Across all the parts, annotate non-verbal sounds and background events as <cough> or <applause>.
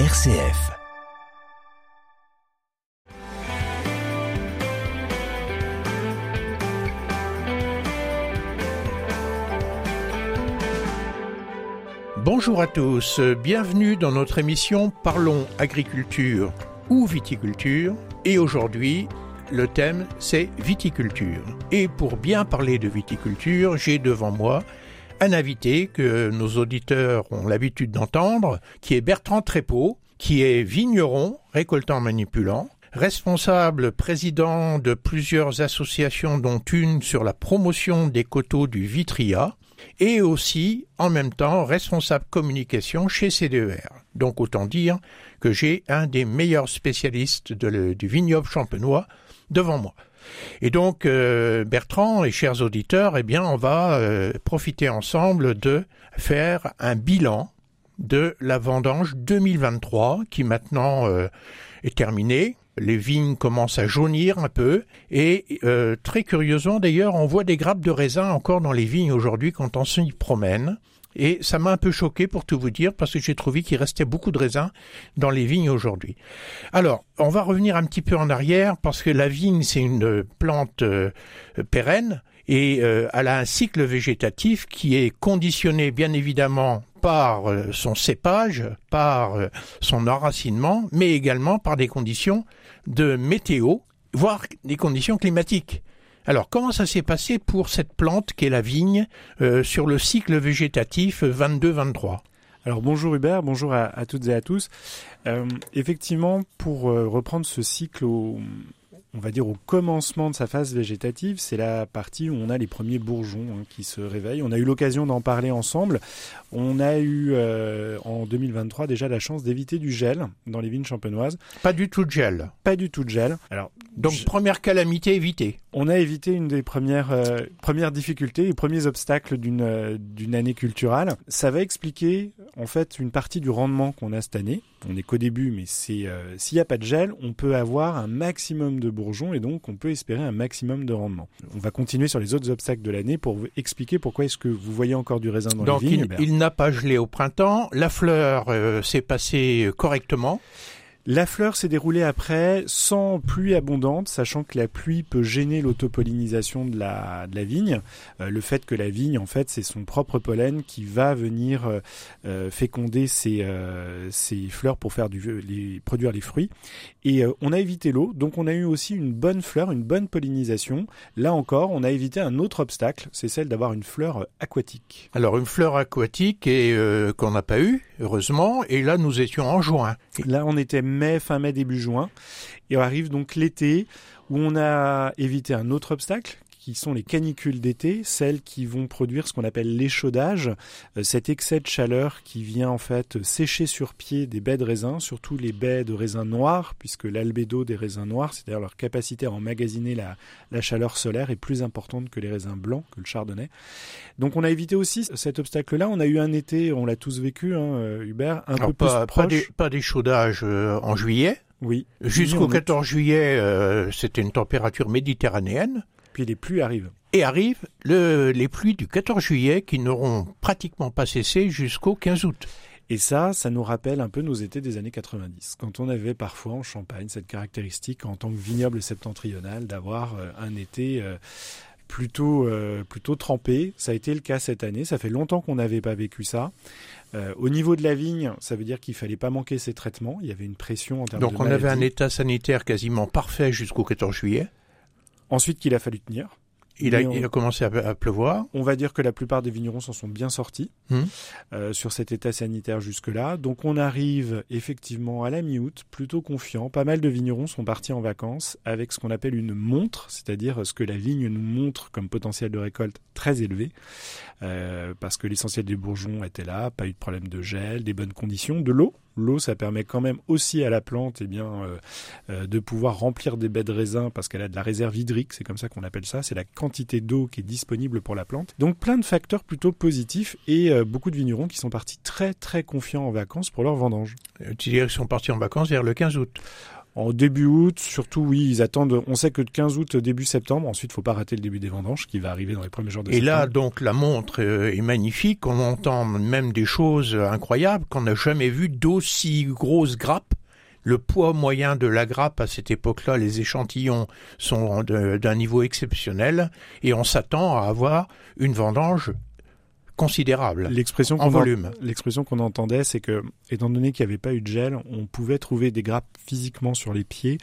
RCF. Bonjour à tous, bienvenue dans notre émission Parlons agriculture ou viticulture. Et aujourd'hui, le thème c'est viticulture. Et pour bien parler de viticulture, j'ai devant moi un invité que nos auditeurs ont l'habitude d'entendre, qui est Bertrand Trépeau, qui est vigneron, récoltant manipulant, responsable président de plusieurs associations dont une sur la promotion des coteaux du Vitria, et aussi en même temps responsable communication chez CDER. Donc autant dire que j'ai un des meilleurs spécialistes du vignoble champenois devant moi. Et donc, euh, Bertrand et chers auditeurs, eh bien, on va euh, profiter ensemble de faire un bilan de la vendange 2023 qui maintenant euh, est terminée. Les vignes commencent à jaunir un peu et très curieusement d'ailleurs on voit des grappes de raisin encore dans les vignes aujourd'hui quand on s'y promène. Et ça m'a un peu choqué pour tout vous dire parce que j'ai trouvé qu'il restait beaucoup de raisins dans les vignes aujourd'hui. Alors, on va revenir un petit peu en arrière parce que la vigne, c'est une plante euh, pérenne et euh, elle a un cycle végétatif qui est conditionné bien évidemment par euh, son cépage, par son enracinement, mais également par des conditions de météo, voire des conditions climatiques. Alors, comment ça s'est passé pour cette plante qu'est la vigne euh, sur le cycle végétatif 22-23 alors bonjour Hubert, bonjour à, toutes et à tous. Euh, effectivement, pour euh, reprendre ce cycle au, on va dire au commencement de sa phase végétative, c'est la partie où on a les premiers bourgeons hein, qui se réveillent. On a eu l'occasion d'en parler ensemble. On a eu euh, en 2023 déjà la chance d'éviter du gel dans les vignes champenoises. Pas du tout de gel. Pas du tout de gel. Alors donc première calamité évitée. On a évité une des premières euh, premières difficultés, les premiers obstacles d'une euh, d'une année culturelle. Ça va expliquer en fait une partie du rendement qu'on a cette année. On n'est qu'au début, mais c'est s'il n'y a pas de gel, on peut avoir un maximum de bourgeons et donc on peut espérer un maximum de rendement. On va continuer sur les autres obstacles de l'année pour vous expliquer pourquoi est-ce que vous voyez encore du raisin dans donc les vignes. Il, il n'a pas gelé au printemps, la fleur euh, s'est passée correctement. La fleur s'est déroulée après sans pluie abondante, sachant que la pluie peut gêner l'autopollinisation de la, de la vigne. Euh, le fait que la vigne, en fait, c'est son propre pollen qui va venir euh, euh, féconder ses, ses, fleurs pour faire du, les, produire les fruits. Et on a évité l'eau, donc on a eu aussi une bonne fleur, une bonne pollinisation. Là encore, on a évité un autre obstacle, c'est celle d'avoir une fleur aquatique. Alors une fleur aquatique et qu'on n'a pas eu, heureusement, et là nous étions en juin. Là on était mai, fin mai, début juin. Et on arrive donc l'été où on a évité un autre obstacle qui sont les canicules d'été, celles qui vont produire ce qu'on appelle l'échaudage, euh, cet excès de chaleur qui vient en fait sécher sur pied des baies de raisin, surtout les baies de raisin noirs, puisque l'albédo des raisins noirs, c'est-à-dire leur capacité à emmagasiner la, la chaleur solaire, est plus importante que les raisins blancs, que le chardonnay. Donc on a évité aussi cet obstacle-là. On a eu un été, on l'a tous vécu, hein, euh, Hubert, un peu pas, plus Pas d'échaudage euh, en juillet oui. Jusqu'au 14 juillet, c'était une température méditerranéenne. Puis les pluies arrivent. Et arrivent le, les pluies du 14 juillet qui n'auront pratiquement pas cessé jusqu'au 15 août. Et ça, ça nous rappelle un peu nos étés des années 90, quand on avait parfois en Champagne cette caractéristique en tant que vignoble septentrional d'avoir euh, un été euh, plutôt euh, plutôt trempé. Ça a été le cas cette année. Ça fait longtemps qu'on n'avait pas vécu ça. au niveau de la vigne, ça veut dire qu'il fallait pas manquer ces traitements. Il y avait une pression en termes Donc de Donc on avait un état sanitaire quasiment parfait jusqu'au 14 juillet. Ensuite qu'il a fallu tenir. Il a, il a, commencé à, pleuvoir. On va dire que la plupart des vignerons s'en sont bien sortis hum. euh, sur cet état sanitaire jusque-là. Donc on arrive effectivement à la mi-août, plutôt confiant. Pas mal de vignerons sont partis en vacances avec ce qu'on appelle une montre, c'est-à-dire ce que la vigne nous montre comme potentiel de récolte très élevé, euh, parce que l'essentiel des bourgeons était là, pas eu de problème de gel, des bonnes conditions, de l'eau L'eau, ça permet quand même aussi à la plante eh bien, euh, euh, de pouvoir remplir des baies de raisin parce qu'elle a de la réserve hydrique, c'est comme ça qu'on appelle ça, c'est la quantité d'eau qui est disponible pour la plante. Donc plein de facteurs plutôt positifs et euh, beaucoup de vignerons qui sont partis très très confiants en vacances pour leur vendange. Tu dirais sont partis en vacances vers le 15 août En début août, surtout, oui, ils attendent. On sait que de 15 août, début septembre. Ensuite, faut pas rater le début des vendanges qui va arriver dans les premiers jours de Et septembre. là, donc, la montre euh, est magnifique. On entend même des choses incroyables qu'on n'a jamais vu d'aussi grosses grappes. Le poids moyen de la grappe à cette époque-là, les échantillons sont de- d'un niveau exceptionnel et on s'attend à avoir une vendange considérable L'expression en volume. l'expression qu'on entendait, c'est que, étant donné qu'il n'y avait pas eu de gel, on pouvait trouver des grappes physiquement sur les pieds,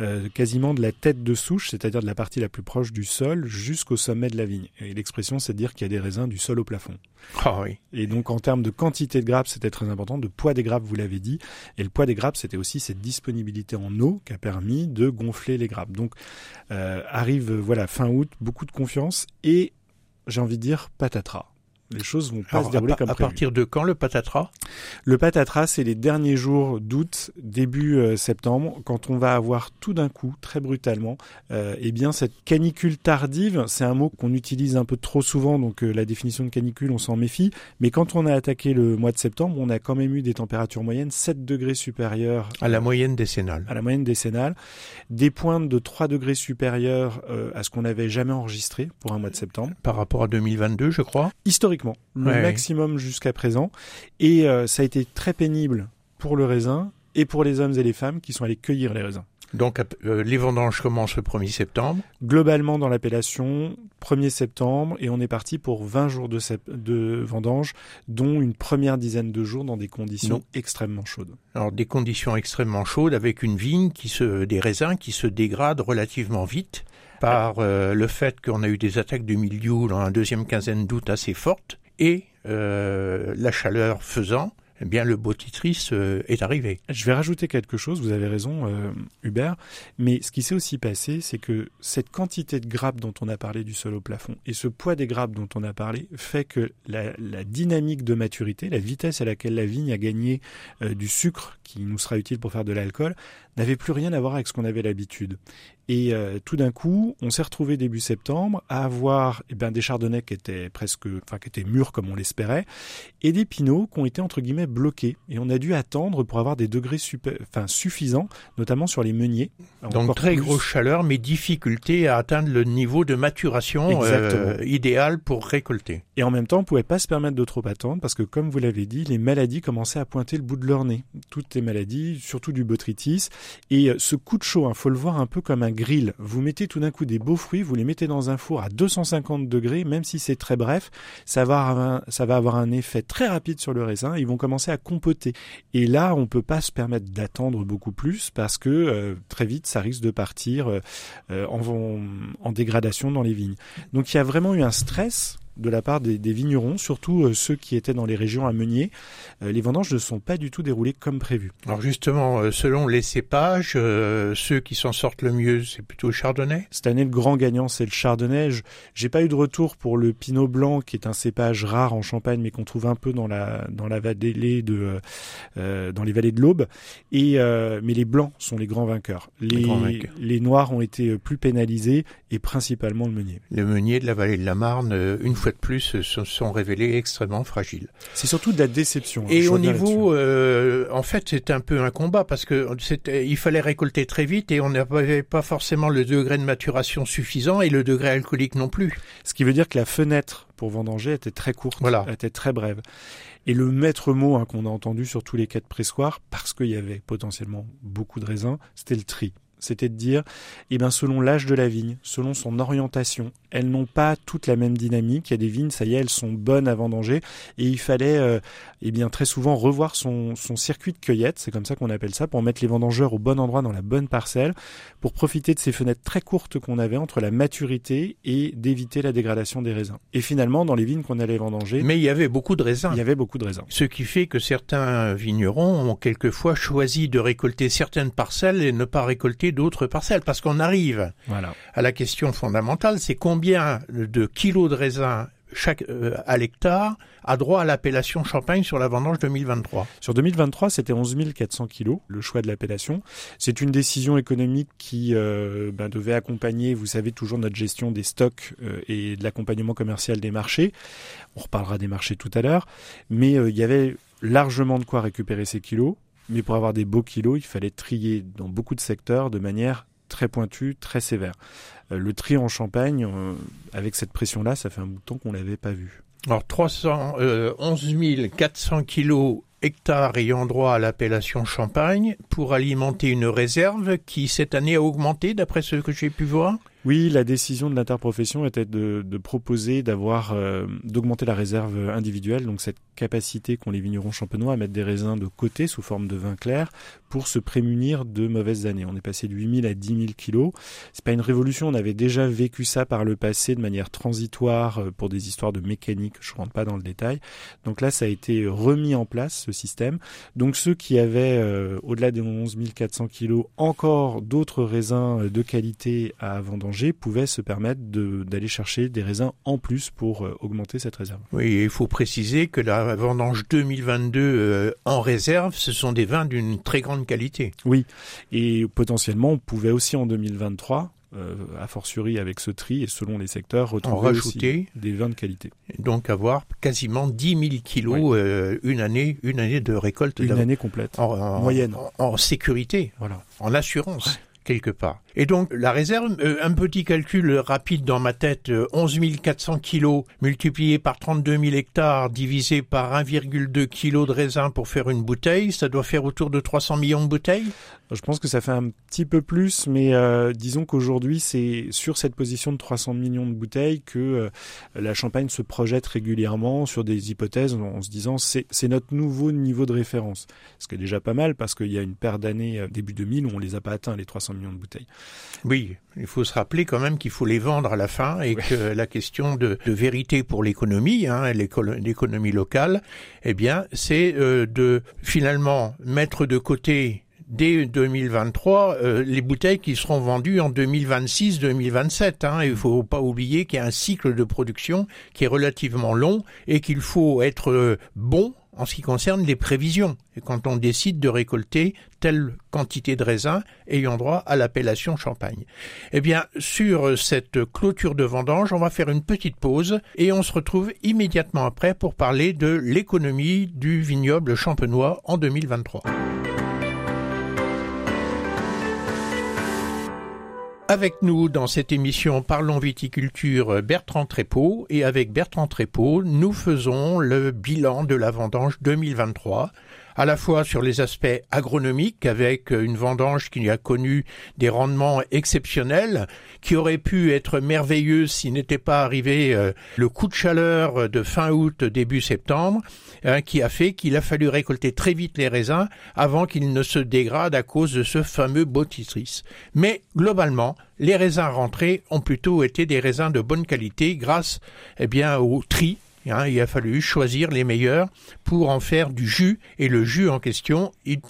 euh, quasiment de la tête de souche, c'est-à-dire de la partie la plus proche du sol, jusqu'au sommet de la vigne. Et l'expression, c'est de dire qu'il y a des raisins du sol au plafond. Ah oui. Et donc, en termes de quantité de grappes, c'était très important. De poids des grappes, vous l'avez dit. Et le poids des grappes, c'était aussi cette disponibilité en eau qui a permis de gonfler les grappes. Donc, euh, arrive, voilà, fin août, beaucoup de confiance et, j'ai envie de dire, patatras. Les choses vont pas Alors, se dérouler à, comme à prévu. partir de quand le patatras? Le patatras, c'est les derniers jours d'août, début euh, septembre, quand on va avoir tout d'un coup, très brutalement, euh, eh bien cette canicule tardive, c'est un mot qu'on utilise un peu trop souvent, donc euh, la définition de canicule, on s'en méfie. Mais quand on a attaqué le mois de septembre, on a quand même eu des températures moyennes 7 degrés supérieures à la moyenne décennale. à la moyenne décennale, des pointes de 3 degrés supérieures à ce qu'on n'avait jamais enregistré pour un mois de septembre Par rapport à 2022, je crois? historiquement, le Ouais, maximum jusqu'à présent. Et euh, ça a été très pénible pour le raisin et pour les hommes et les femmes qui sont allés cueillir les raisins. Donc euh, les vendanges commencent le 1er septembre. Globalement dans l'appellation, 1er septembre, et on est parti pour 20 jours de, sep- de vendange, dont une première dizaine de jours dans des conditions Non. extrêmement chaudes. Alors des conditions extrêmement chaudes avec une vigne qui se des raisins qui se dégradent relativement vite par euh, le fait qu'on a eu des attaques de mildiou dans la deuxième quinzaine d'août assez fortes et euh, la chaleur faisant, eh bien le botrytis euh, est arrivé. Je vais rajouter quelque chose, vous avez raison euh, Hubert, mais ce qui s'est aussi passé, c'est que cette quantité de grappes dont on a parlé du sol au plafond et ce poids des grappes dont on a parlé fait que la, la dynamique de maturité, la vitesse à laquelle la vigne a gagné euh, du sucre qui nous sera utile pour faire de l'alcool, n'avait plus rien à voir avec ce qu'on avait l'habitude. Et euh, tout d'un coup, on s'est retrouvé début septembre à avoir eh ben, des chardonnays qui étaient presque, enfin qui étaient mûrs comme on l'espérait, et des pinots qui ont été entre guillemets bloqués. Et on a dû attendre pour avoir des degrés super, enfin, suffisants, notamment sur les meuniers. Donc très plus. grosse chaleur mais difficulté à atteindre le niveau de maturation euh, idéal pour récolter. Et en même temps, on pouvait pas se permettre de trop attendre parce que, comme vous l'avez dit, les maladies commençaient à pointer le bout de leur nez. Toutes les maladies, surtout du botrytis. Et euh, ce coup de chaud, il faut le voir un peu comme un grill. Vous mettez tout d'un coup des beaux fruits, vous les mettez dans un four à 250 degrés, même si c'est très bref, ça va, avoir un, effet très rapide sur le raisin. Ils vont commencer à compoter. Et là, on peut pas se permettre d'attendre beaucoup plus parce que euh, très vite, ça risque de partir euh, euh, en, en dégradation dans les vignes. Donc il y a vraiment eu un stress de la part des, des vignerons, surtout euh, ceux qui étaient dans les régions à Meunier. Euh, les vendanges ne sont pas du tout déroulées comme prévu. Alors justement, euh, selon les cépages, ceux qui s'en sortent le mieux, c'est plutôt le chardonnay? Cette année, le grand gagnant, c'est le chardonnay. Je- J'ai pas eu de retour pour le pinot blanc, qui est un cépage rare en Champagne, mais qu'on trouve un peu dans la dans la vallée de euh, dans les vallées de l'Aube. Et euh, mais les blancs sont les grands vainqueurs. Les, grands vainqueurs. les noirs ont été plus pénalisés et principalement le meunier. Les meuniers de la vallée de la Marne, une fois de plus, euh, se sont révélés extrêmement fragiles. C'est surtout de la déception. hein, Et au niveau, euh, en fait, c'est un peu un combat parce que il fallait récolter très vite et on n'avait pas forcément le degré de maturation suffisant et le degré alcoolique non plus. Ce qui veut dire que la fenêtre pour vendanger était très courte, Voilà. était très brève. Et le maître mot hein, qu'on a entendu sur tous les quais de pressoir, parce qu'il y avait potentiellement beaucoup de raisins, c'était le tri. C'était de dire, eh ben, selon l'âge de la vigne, selon son orientation, elles n'ont pas toutes la même dynamique. Il y a des vignes, ça y est, elles sont bonnes à vendanger. Et il fallait, euh, eh bien, très souvent revoir son, son circuit de cueillette, c'est comme ça qu'on appelle ça, pour mettre les vendangeurs au bon endroit dans la bonne parcelle, pour profiter de ces fenêtres très courtes qu'on avait entre la maturité et d'éviter la dégradation des raisins. Et finalement, dans les vignes qu'on allait vendanger, Mais il y avait beaucoup de raisins. il y avait beaucoup de raisins. Ce qui fait que certains vignerons ont quelquefois choisi de récolter certaines parcelles et ne pas récolter d'autres parcelles. Parce qu'on arrive Voilà. à la question fondamentale, c'est combien de kilos de raisins chaque, euh, à l'hectare a droit à l'appellation Champagne sur la vendange 2023. Sur 2023, c'était 11 400 kilos, le choix de l'appellation. C'est une décision économique qui euh, ben, devait accompagner, vous savez, toujours notre gestion des stocks euh, et de l'accompagnement commercial des marchés. On reparlera des marchés tout à l'heure. Mais il y avait largement de quoi récupérer ces kilos mais pour avoir des beaux kilos, il fallait trier dans beaucoup de secteurs de manière très pointue, très sévère. Euh, le tri en Champagne, euh, avec cette pression-là, ça fait un bout de temps qu'on l'avait pas vu. Alors 311 400 kilos hectares ayant droit à l'appellation Champagne pour alimenter une réserve qui cette année a augmenté d'après ce que j'ai pu voir? Oui, la décision de l'interprofession était de, proposer d'avoir euh, d'augmenter la réserve individuelle, donc cette capacité qu'ont les vignerons champenois à mettre des raisins de côté sous forme de vin clair pour se prémunir de mauvaises années. On est passé de 8000 à 10 000 kilos. C'est pas une révolution, on avait déjà vécu ça par le passé de manière transitoire euh, pour des histoires de mécanique, je rentre pas dans le détail. Donc là, ça a été remis en place, ce système. Donc ceux qui avaient, euh, au-delà des 11 400 kilos, encore d'autres raisins de qualité à vendre pouvaient se permettre d'aller chercher des raisins en plus pour euh, augmenter cette réserve. Oui, il faut préciser que la vendange 2022 euh, en réserve, ce sont des vins d'une très grande qualité. Oui, et potentiellement on pouvait aussi en 2023 euh, a fortiori avec ce tri et selon les secteurs, retrouver rajouter, des vins de qualité. Donc avoir quasiment 10 000 kilos une année, une année de récolte. Une année complète, en, moyenne. En, sécurité, voilà, en assurance quelque part. Et donc la réserve, euh, un petit calcul rapide dans ma tête, 11 euh, 400 kilos multiplié par 32 000 hectares divisé par 1,2 kg de raisin pour faire une bouteille, ça doit faire autour de 300 millions de bouteilles? Je pense que ça fait un petit peu plus, mais euh, disons qu'aujourd'hui c'est sur cette position de 300 millions de bouteilles que la Champagne se projette régulièrement sur des hypothèses en se disant c'est notre nouveau niveau de référence. Ce qui est déjà pas mal parce qu'il y a une paire d'années début 2000 où on les a pas atteints les 300 millions de bouteilles. Oui, il faut se rappeler quand même qu'il faut les vendre à la fin et que la question de, vérité pour l'économie, hein, l'économie locale, eh bien, c'est euh, de finalement mettre de côté dès 2023 euh, les bouteilles qui seront vendues en 2026-2027. Hein. Il ne faut pas oublier qu'il y a un cycle de production qui est relativement long et qu'il faut être euh, bon en ce qui concerne les prévisions. Et quand on décide de récolter telle quantité de raisins ayant droit à l'appellation champagne. Eh bien, sur cette clôture de vendange, on va faire une petite pause et on se retrouve immédiatement après pour parler de l'économie du vignoble champenois en 2023. Avec nous dans cette émission Parlons viticulture Bertrand Trépeau et avec Bertrand Trépeau, nous faisons le bilan de la vendange 2023 à la fois sur les aspects agronomiques avec une vendange qui a connu des rendements exceptionnels, qui aurait pu être merveilleuse s'il n'était pas arrivé euh, le coup de chaleur de fin août début septembre, hein, qui a fait qu'il a fallu récolter très vite les raisins avant qu'ils ne se dégradent à cause de ce fameux bottitrice. Mais globalement, les raisins rentrés ont plutôt été des raisins de bonne qualité grâce eh bien au tri Hein, il a fallu choisir les meilleurs pour en faire du jus et le jus en question, il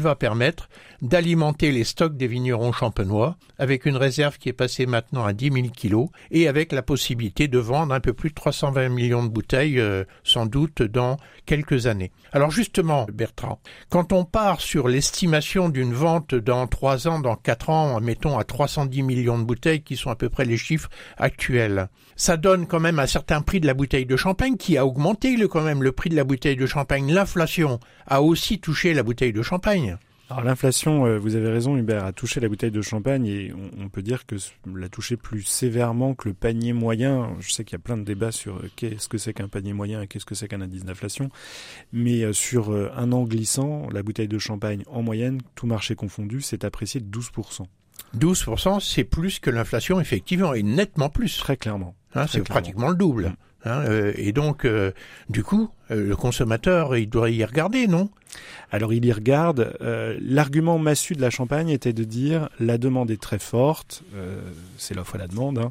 va permettre d'alimenter les stocks des vignerons champenois avec une réserve qui est passée maintenant à 10 000 kilos et avec la possibilité de vendre un peu plus de 320 millions de bouteilles euh, sans doute dans quelques années. Alors justement, Bertrand, quand on part sur l'estimation d'une vente dans 3 ans, dans 4 ans, mettons à 310 millions de bouteilles qui sont à peu près les chiffres actuels, ça donne quand même un certain prix de la bouteille de champagne qui a augmenté le, quand même le prix de la bouteille de champagne. L'inflation a aussi touché la bouteille de champagne. Alors l'inflation, euh, vous avez raison Hubert, a touché la bouteille de champagne et on, peut dire que l'a touché plus sévèrement que le panier moyen. Je sais qu'il y a plein de débats sur euh, qu'est-ce que c'est qu'un panier moyen et qu'est-ce que c'est qu'un indice d'inflation. Mais euh, sur un an glissant, la bouteille de champagne en moyenne, tout marché confondu, s'est appréciée de 12%. 12%, c'est plus que l'inflation, effectivement, et nettement plus. Très clairement. Hein, c'est pratiquement le double. Mm. Hein, euh, et donc, euh, du coup, le consommateur, il doit y regarder, non? Alors, il y regarde. L'argument massu de la Champagne était de dire la demande est très forte, c'est l'offre et la demande. Hein.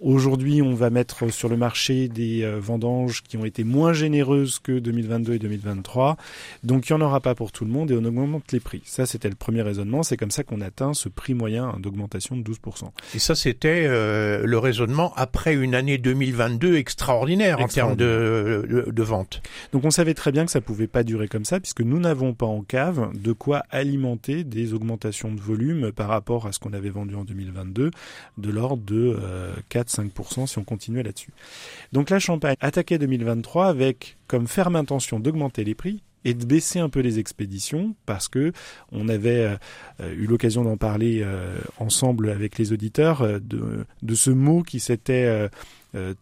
Aujourd'hui, on va mettre sur le marché des vendanges qui ont été moins généreuses que 2022 et 2023, donc il n'y en aura pas pour tout le monde et on augmente les prix. Ça, c'était le premier raisonnement. C'est comme ça qu'on atteint ce prix moyen d'augmentation de 12%. Et ça, c'était le raisonnement après une année 2022 extraordinaire extraordinaire en termes de, de, vente. Donc on savait très bien que ça pouvait pas durer comme ça puisque nous n'avons pas en cave de quoi alimenter des augmentations de volume par rapport à ce qu'on avait vendu en 2022 de l'ordre de 4-5% euh, si on continuait là-dessus. Donc la Champagne attaquait 2023 avec comme ferme intention d'augmenter les prix et de baisser un peu les expéditions parce que on avait euh, eu l'occasion d'en parler euh, ensemble avec les auditeurs de, de ce mot qui s'était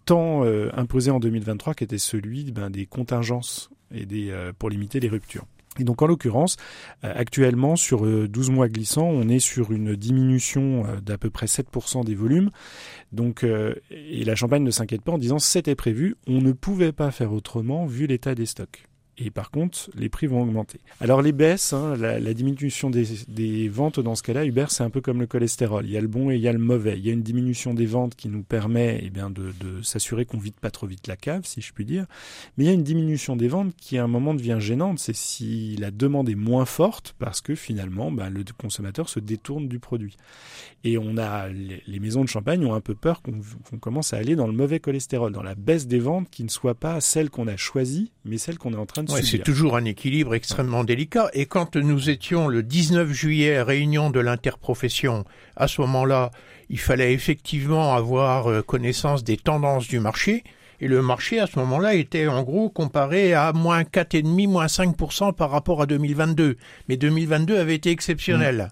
tant imposé en 2023 qui était celui ben, des contingences et des, pour limiter les ruptures. Et donc en l'occurrence, actuellement sur 12 mois glissants, on est sur une diminution d'à peu près 7% des volumes. Donc et la Champagne ne s'inquiète pas en disant c'était prévu, on ne pouvait pas faire autrement vu l'état des stocks et par contre, les prix vont augmenter. Alors les baisses, hein, la, diminution des, ventes dans ce cas-là, Uber, c'est un peu comme le cholestérol. Il y a le bon et il y a le mauvais. Il y a une diminution des ventes qui nous permet eh bien, de, s'assurer qu'on vide pas trop vite la cave, si je puis dire. Mais il y a une diminution des ventes qui à un moment devient gênante. C'est si la demande est moins forte parce que finalement, bah, le consommateur se détourne du produit. Et on a les, maisons de champagne ont un peu peur qu'on commence à aller dans le mauvais cholestérol, dans la baisse des ventes qui ne soit pas celle qu'on a choisie, mais celle qu'on est en train de c'est toujours un équilibre extrêmement délicat. Et quand nous étions le 19 juillet à réunion de l'interprofession, à ce moment-là, il fallait effectivement avoir euh, connaissance des tendances du marché. Et le marché, à ce moment-là, était en gros comparé à moins 4,5, moins 5% par rapport à 2022. Mais 2022 avait été exceptionnel.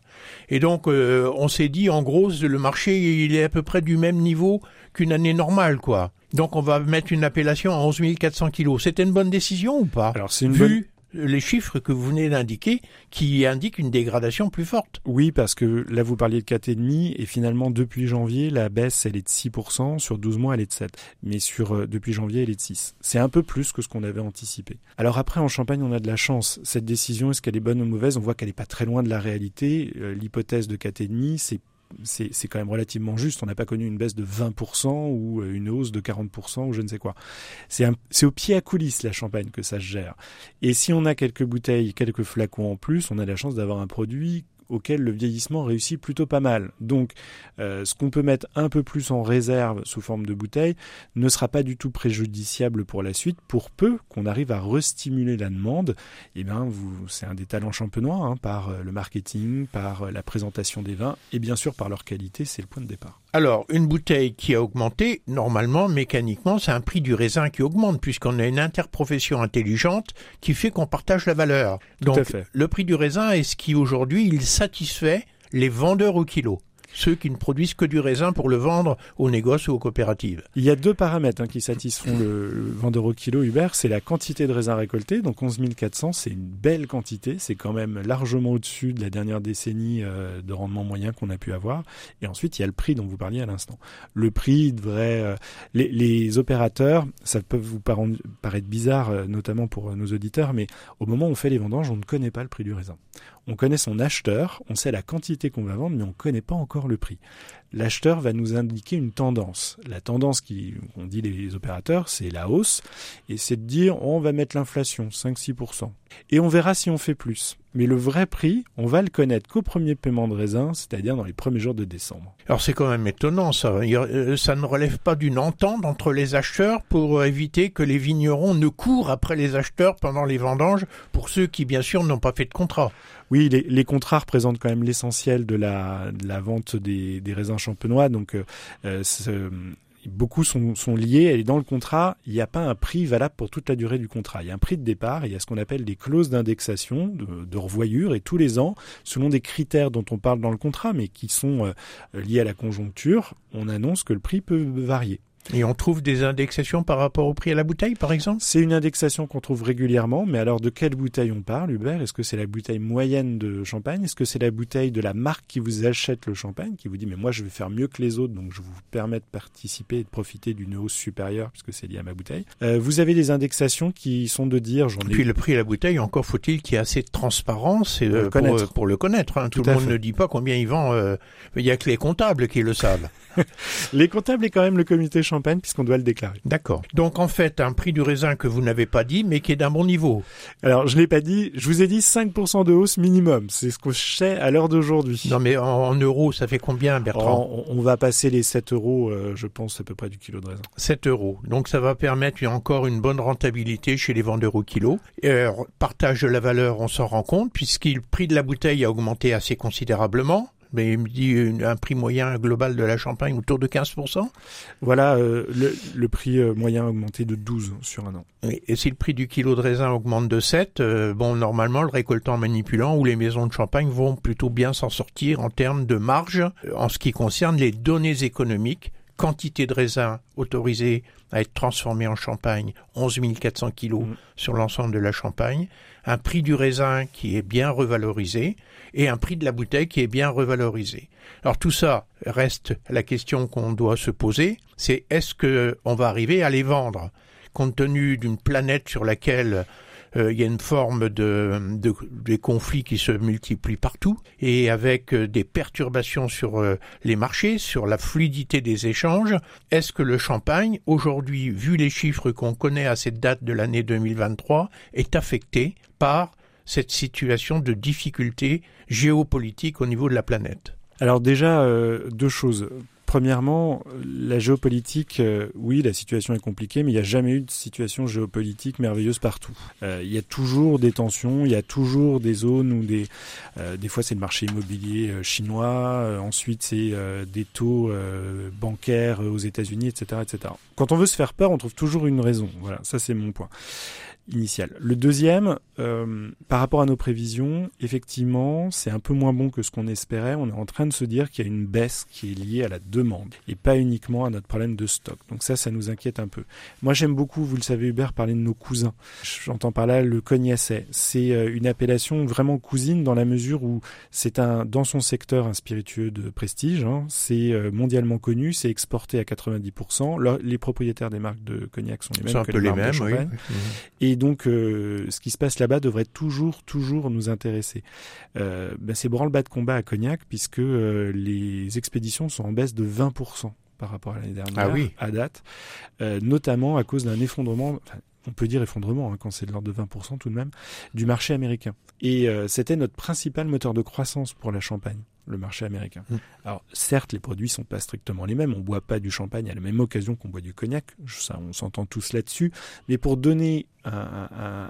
Mmh. Et donc, euh, on s'est dit, en gros, le marché, il est à peu près du même niveau qu'une année normale, quoi. Donc on va mettre une appellation à 11 400 kilos. C'était une bonne décision ou pas? Alors c'est une Vu les chiffres que vous venez d'indiquer, qui indiquent une dégradation plus forte. Oui, parce que là vous parliez de 4,5 et finalement depuis janvier, la baisse elle est de 6%, sur 12 mois elle est de 7, mais sur euh, depuis janvier elle est de 6. C'est un peu plus que ce qu'on avait anticipé. Alors après en Champagne on a de la chance. Cette décision, est-ce qu'elle est bonne ou mauvaise? On voit qu'elle n'est pas très loin de la réalité. Euh, l'hypothèse de 4,5, c'est c'est quand même relativement juste. On n'a pas connu une baisse de 20% ou euh, une hausse de 40% ou je ne sais quoi. C'est au pied à coulisses la champagne que ça se gère. Et si on a quelques bouteilles, quelques flacons en plus, on a la chance d'avoir un produit auquel le vieillissement réussit plutôt pas mal. Donc, euh, ce qu'on peut mettre un peu plus en réserve sous forme de bouteille ne sera pas du tout préjudiciable pour la suite, pour peu qu'on arrive à restimuler la demande. Et eh bien, vous, c'est un des talents champenois hein, par euh, le marketing, par euh, la présentation des vins et bien sûr par leur qualité, c'est le point de départ. Alors, une bouteille qui a augmenté, normalement, mécaniquement, c'est un prix du raisin qui augmente, puisqu'on a une interprofession intelligente qui fait qu'on partage la valeur. Donc, le prix du raisin est ce qui, aujourd'hui, il satisfait les vendeurs au kilo ceux qui ne produisent que du raisin pour le vendre aux négoces ou aux coopératives. Il y a deux paramètres hein, qui satisfont le, vendeur au kilo Uber, c'est la quantité de raisin récolté, donc 11 400, c'est une belle quantité, c'est quand même largement au-dessus de la dernière décennie euh, de rendement moyen qu'on a pu avoir. Et ensuite, il y a le prix dont vous parliez à l'instant. Le prix devrait... Euh, les, opérateurs, ça peut vous paraître bizarre, euh, notamment pour nos auditeurs, mais au moment où on fait les vendanges, on ne connaît pas le prix du raisin. On connaît son acheteur, on sait la quantité qu'on va vendre, mais on ne connaît pas encore le prix. L'acheteur va nous indiquer une tendance. La tendance qu'on dit les opérateurs, c'est la hausse, et c'est de dire on va mettre l'inflation, 5-6%. Et on verra si on fait plus. Mais le vrai prix, on va le connaître qu'au premier paiement de raisin, c'est-à-dire dans les premiers jours de décembre. Alors c'est quand même étonnant ça. Euh, ça ne relève pas d'une entente entre les acheteurs pour éviter que les vignerons ne courent après les acheteurs pendant les vendanges, pour ceux qui bien sûr n'ont pas fait de contrat. Oui, les, contrats représentent quand même l'essentiel de la, vente des, raisins champenois. Donc, euh, euh, beaucoup sont, liés. Et dans le contrat, il n'y a pas un prix valable pour toute la durée du contrat. Il y a un prix de départ, il y a ce qu'on appelle des clauses d'indexation, de, revoyure, et tous les ans, selon des critères dont on parle dans le contrat, mais qui sont euh, liés à la conjoncture, on annonce que le prix peut varier. Et on trouve des indexations par rapport au prix à la bouteille, par exemple? C'est une indexation qu'on trouve régulièrement, mais alors de quelle bouteille on parle, Hubert? Est-ce que c'est la bouteille moyenne de champagne? Est-ce que c'est la bouteille de la marque qui vous achète le champagne, qui vous dit mais moi je vais faire mieux que les autres, donc je vous permets de participer et de profiter d'une hausse supérieure puisque c'est lié à ma bouteille? Euh, Vous avez des indexations qui sont de dire j'en ai... Puis le prix à la bouteille, encore faut-il qu'il y ait assez de transparence et, euh, pour, le connaître. Hein. Tout, le monde ne dit pas combien il vend. Euh, il n'y a que les comptables qui le savent. <laughs> les comptables et quand même le comité champagne puisqu'on doit le déclarer. D'accord. Donc en fait, un prix du raisin que vous n'avez pas dit, mais qui est d'un bon niveau. Alors je l'ai pas dit. Je vous ai dit 5% de hausse minimum. C'est ce que je sais à l'heure d'aujourd'hui. Non mais en, euros, ça fait combien, Bertrand on, va passer les 7 euros, euh, je pense à peu près du kilo de raisin. 7 euros. Donc ça va permettre encore une bonne rentabilité chez les vendeurs au kilo. partage de la valeur, on s'en rend compte puisque le prix de la bouteille a augmenté assez considérablement Mais il me dit un prix moyen global de la Champagne autour de 15%. Voilà, euh, le, prix euh, moyen a augmenté de 12 sur un an. Et, si le prix du kilo de raisin augmente de 7, euh, bon, normalement, le récoltant manipulant ou les maisons de Champagne vont plutôt bien s'en sortir en termes de marge en ce qui concerne les données économiques quantité de raisin autorisée à être transformé en champagne, 11 400 kilos mm. sur l'ensemble de la Champagne, un prix du raisin qui est bien revalorisé et un prix de la bouteille qui est bien revalorisé. Alors tout ça reste la question qu'on doit se poser, c'est est-ce que on va arriver à les vendre compte tenu d'une planète sur laquelle euh, il y a une forme de, de, des conflits qui se multiplient partout et avec euh, des perturbations sur euh, les marchés, sur la fluidité des échanges. Est-ce que le champagne, aujourd'hui, vu les chiffres qu'on connaît à cette date de l'année 2023, est affecté par cette situation de difficulté géopolitique au niveau de la planète? Alors déjà, deux choses. Premièrement, la géopolitique, euh, oui, la situation est compliquée, mais il n'y a jamais eu de situation géopolitique merveilleuse partout. Euh, il y a toujours des tensions, il y a toujours des zones où des, euh, des fois c'est le marché immobilier chinois, ensuite c'est des taux bancaires aux États-Unis, etc., etc. Quand on veut se faire peur, on trouve toujours une raison. Voilà, ça c'est mon point initial. Le deuxième, euh, par rapport à nos prévisions, effectivement, c'est un peu moins bon que ce qu'on espérait. On est en train de se dire qu'il y a une baisse qui est liée à la demande et pas uniquement à notre problème de stock. Donc ça, ça nous inquiète un peu. Moi, j'aime beaucoup, vous le savez, Hubert, parler de nos cousins. J'entends par là le cognacet. C'est euh, une appellation vraiment cousine dans la mesure où c'est un, dans son secteur, un spiritueux de prestige. Hein. C'est euh, mondialement connu, c'est exporté à 90%. les propriétaires des marques de cognac sont les mêmes que les, mêmes, oui. Et donc, euh, ce qui se passe là-bas devrait toujours, toujours nous intéresser. Ben c'est branle-bas de combat à Cognac, puisque euh, les expéditions sont en baisse de 20% par rapport à l'année dernière, ah à date, euh, notamment à cause d'un effondrement, on peut dire effondrement, hein, quand c'est de l'ordre de 20% tout de même, du marché américain. Et c'était notre principal moteur de croissance pour la Champagne le marché américain. Mmh. Alors certes, les produits sont pas strictement les mêmes. On boit pas du champagne à la même occasion qu'on boit du cognac. Ça, on s'entend tous là-dessus. Mais pour donner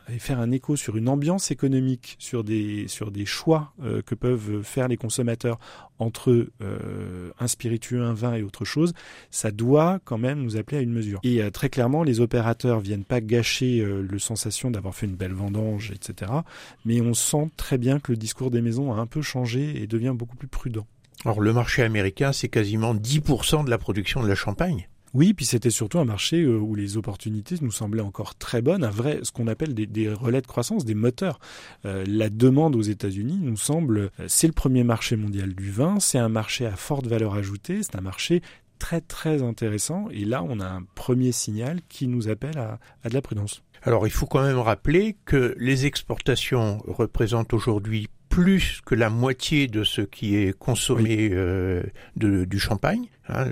et faire un écho sur une ambiance économique, sur des, sur des choix euh, que peuvent faire les consommateurs entre euh, un spiritueux, un vin et autre chose, ça doit quand même nous appeler à une mesure. Et euh, très clairement, les opérateurs viennent pas gâcher le sensation d'avoir fait une belle vendange, etc. Mais on sent très bien que le discours des maisons a un peu changé et devient beaucoup plus prudent. Alors le marché américain, c'est quasiment 10% de la production de la champagne. Oui, puis c'était surtout un marché euh, où les opportunités nous semblaient encore très bonnes, un vrai, ce qu'on appelle des, relais de croissance, des moteurs. Euh, la demande aux États-Unis nous semble, euh, c'est le premier marché mondial du vin, c'est un marché à forte valeur ajoutée, c'est un marché très très intéressant, et là on a un premier signal qui nous appelle à, à de la prudence. Alors il faut quand même rappeler que les exportations représentent aujourd'hui plus que la moitié de ce qui est consommé euh, de, du champagne. Hein,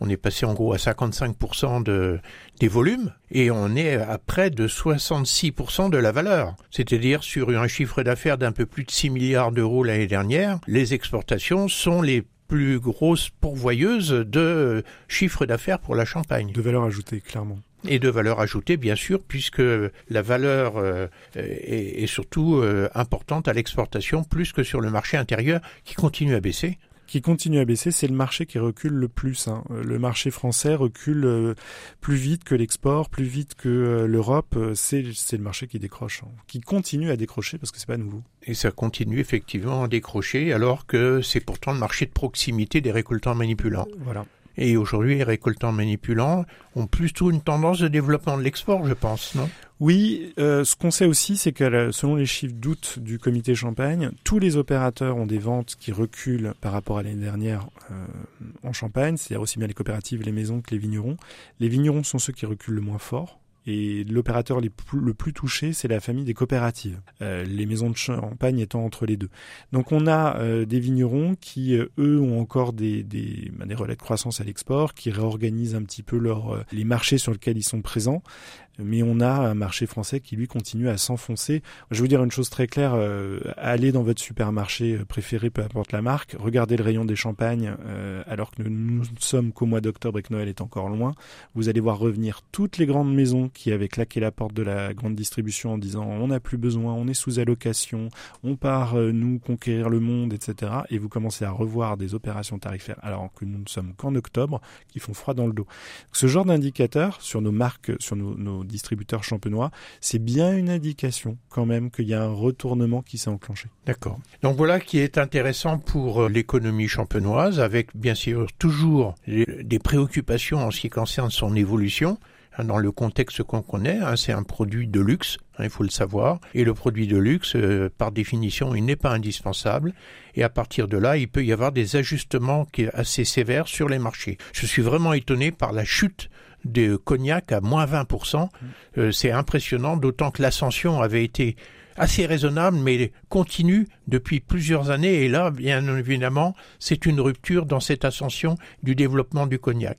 on est passé en gros à 55% de, des volumes et on est à près de 66% de la valeur. C'est-à-dire sur un chiffre d'affaires d'un peu plus de 6 milliards d'euros l'année dernière, les exportations sont les plus grosses pourvoyeuses de chiffre d'affaires pour la Champagne. De valeur ajoutée, clairement et de valeur ajoutée, bien sûr, puisque la valeur euh, est, surtout euh, importante à l'exportation, plus que sur le marché intérieur, qui continue à baisser qui continue à baisser, c'est le marché qui recule le plus. Hein. Le marché français recule euh, plus vite que l'export, plus vite que l'Europe. C'est le marché qui décroche, hein. qui continue à décrocher parce que c'est pas nouveau. Et ça continue effectivement à décrocher, alors que c'est pourtant le marché de proximité des récoltants manipulants. Voilà. Et aujourd'hui, les récoltants manipulants ont plutôt une tendance de développement de l'export, je pense, non? Oui, euh, ce qu'on sait aussi, c'est que selon les chiffres d'août du comité Champagne, tous les opérateurs ont des ventes qui reculent par rapport à l'année dernière euh, en Champagne, c'est-à-dire aussi bien les coopératives, les maisons que les vignerons. Les vignerons sont ceux qui reculent le moins fort. Et l'opérateur le plus touché, c'est la famille des coopératives, euh, les maisons de champagne étant entre les deux. Donc on a euh, des vignerons qui, euh, eux, ont encore des, bah, des, relais de croissance à l'export, qui réorganisent un petit peu leur, les marchés sur lesquels ils sont présents. Mais on a un marché français qui lui continue à s'enfoncer. Je vais vous dire une chose très claire, euh, allez dans votre supermarché préféré, peu importe la marque, regardez le rayon des champagnes, euh, alors que nous ne sommes qu'au mois d'octobre et que Noël est encore loin, vous allez voir revenir toutes les grandes maisons qui avaient claqué la porte de la grande distribution en disant on n'a plus besoin, on est sous allocation, on part euh, nous conquérir le monde, etc. Et vous commencez à revoir des opérations tarifaires alors que nous ne sommes qu'en octobre qui font froid dans le dos. Ce genre d'indicateur sur nos marques, sur nos, nos distributeurs champenois, c'est bien une indication quand même qu'il y a un retournement qui s'est enclenché. D'accord. Donc voilà qui est intéressant pour euh, l'économie champenoise, avec bien sûr toujours des préoccupations en ce qui concerne son évolution hein, dans le contexte qu'on connaît, hein, c'est un produit de luxe, hein, il faut le savoir, et le produit de luxe, euh, par définition, il n'est pas indispensable, et à partir de là, il peut y avoir des ajustements assez sévères sur les marchés. Je suis vraiment étonné par la chute de cognac à moins 20%, euh, c'est impressionnant, d'autant que l'ascension avait été assez raisonnable, mais continue depuis plusieurs années. Et là, bien évidemment, c'est une rupture dans cette ascension du développement du cognac.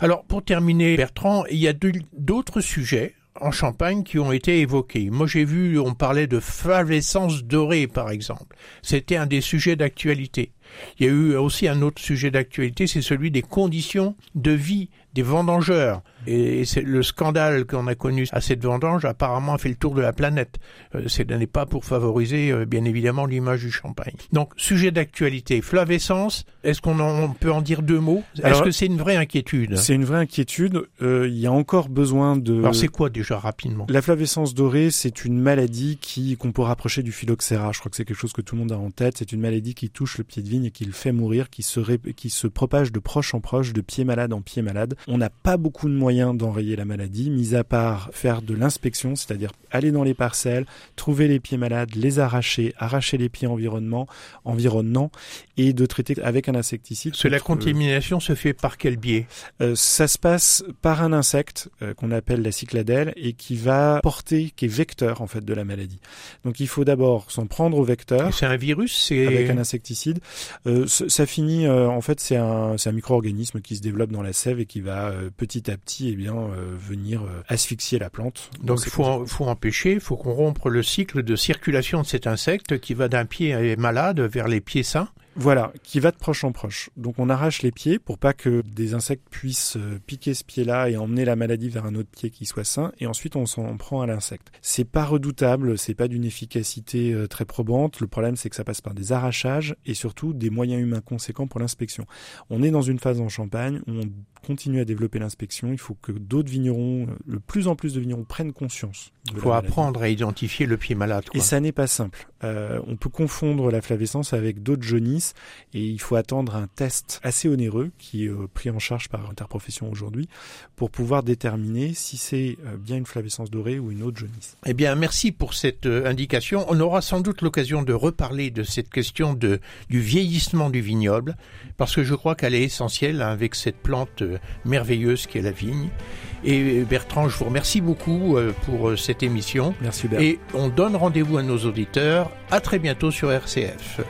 Alors, pour terminer, Bertrand, il y a d'autres sujets en Champagne qui ont été évoqués. Moi, j'ai vu, on parlait de flavescence dorée, par exemple. C'était un des sujets d'actualité. Il y a eu aussi un autre sujet d'actualité, c'est celui des conditions de vie des vendangeurs. Et c'est le scandale qu'on a connu à cette vendange apparemment a fait le tour de la planète. Euh, ce n'est pas pour favoriser euh, bien évidemment l'image du champagne. Donc sujet d'actualité, flavescence, est-ce qu'on peut en dire deux mots? Est-ce que c'est une vraie inquiétude? C'est une vraie inquiétude. Euh, il y a encore besoin de. Alors c'est quoi déjà rapidement? La flavescence dorée, c'est une maladie qui qu'on peut rapprocher du phylloxéra. Je crois que c'est quelque chose que tout le monde a en tête. C'est une maladie qui touche le pied de vigne et qui le fait mourir, qui se qui se propage de proche en proche, de pied malade en pied malade. On n'a pas beaucoup de moyens d'enrayer la maladie, mis à part faire de l'inspection, c'est-à-dire aller dans les parcelles, trouver les pieds malades, les arracher, arracher les pieds environnement, environnants et de traiter avec un insecticide. la contamination se fait par quel biais? Euh, Ça se passe par un insecte euh, qu'on appelle la cycladelle et qui va porter, qui est vecteur en fait de la maladie. Donc il faut d'abord s'en prendre au vecteur. C'est un virus, c'est avec un insecticide. Euh, ça finit, en fait, c'est un, un micro-organisme qui se développe dans la sève et qui va euh, petit à petit eh bien, euh, venir euh, asphyxier la plante. Donc il faut, faut empêcher, il faut qu'on rompe le cycle de circulation de cet insecte qui va d'un pied malade vers les pieds sains. Voilà, qui va de proche en proche. Donc on arrache les pieds pour pas que des insectes puissent piquer ce pied-là et emmener la maladie vers un autre pied qui soit sain, et ensuite on s'en prend à l'insecte. C'est pas redoutable, c'est pas d'une efficacité très probante. Le problème c'est que ça passe par des arrachages et surtout des moyens humains conséquents pour l'inspection. On est dans une phase en Champagne où on continue à développer l'inspection. Il faut que d'autres vignerons, le plus en plus de vignerons prennent conscience. Il faut apprendre à identifier le pied malade. Et ça n'est pas simple. Euh, on peut confondre la flavescence avec d'autres jaunisses et il faut attendre un test assez onéreux qui est euh, pris en charge par Interprofession aujourd'hui pour pouvoir déterminer si c'est euh, bien une flavescence dorée ou une autre jaunisse. Eh bien, merci pour cette indication. On aura sans doute l'occasion de reparler de cette question de, du vieillissement du vignoble parce que je crois qu'elle est essentielle hein, avec cette plante merveilleuse qu'est la vigne. Et Bertrand, je vous remercie beaucoup pour cette émission. Merci Et on donne rendez-vous à nos auditeurs. À très bientôt sur RCF.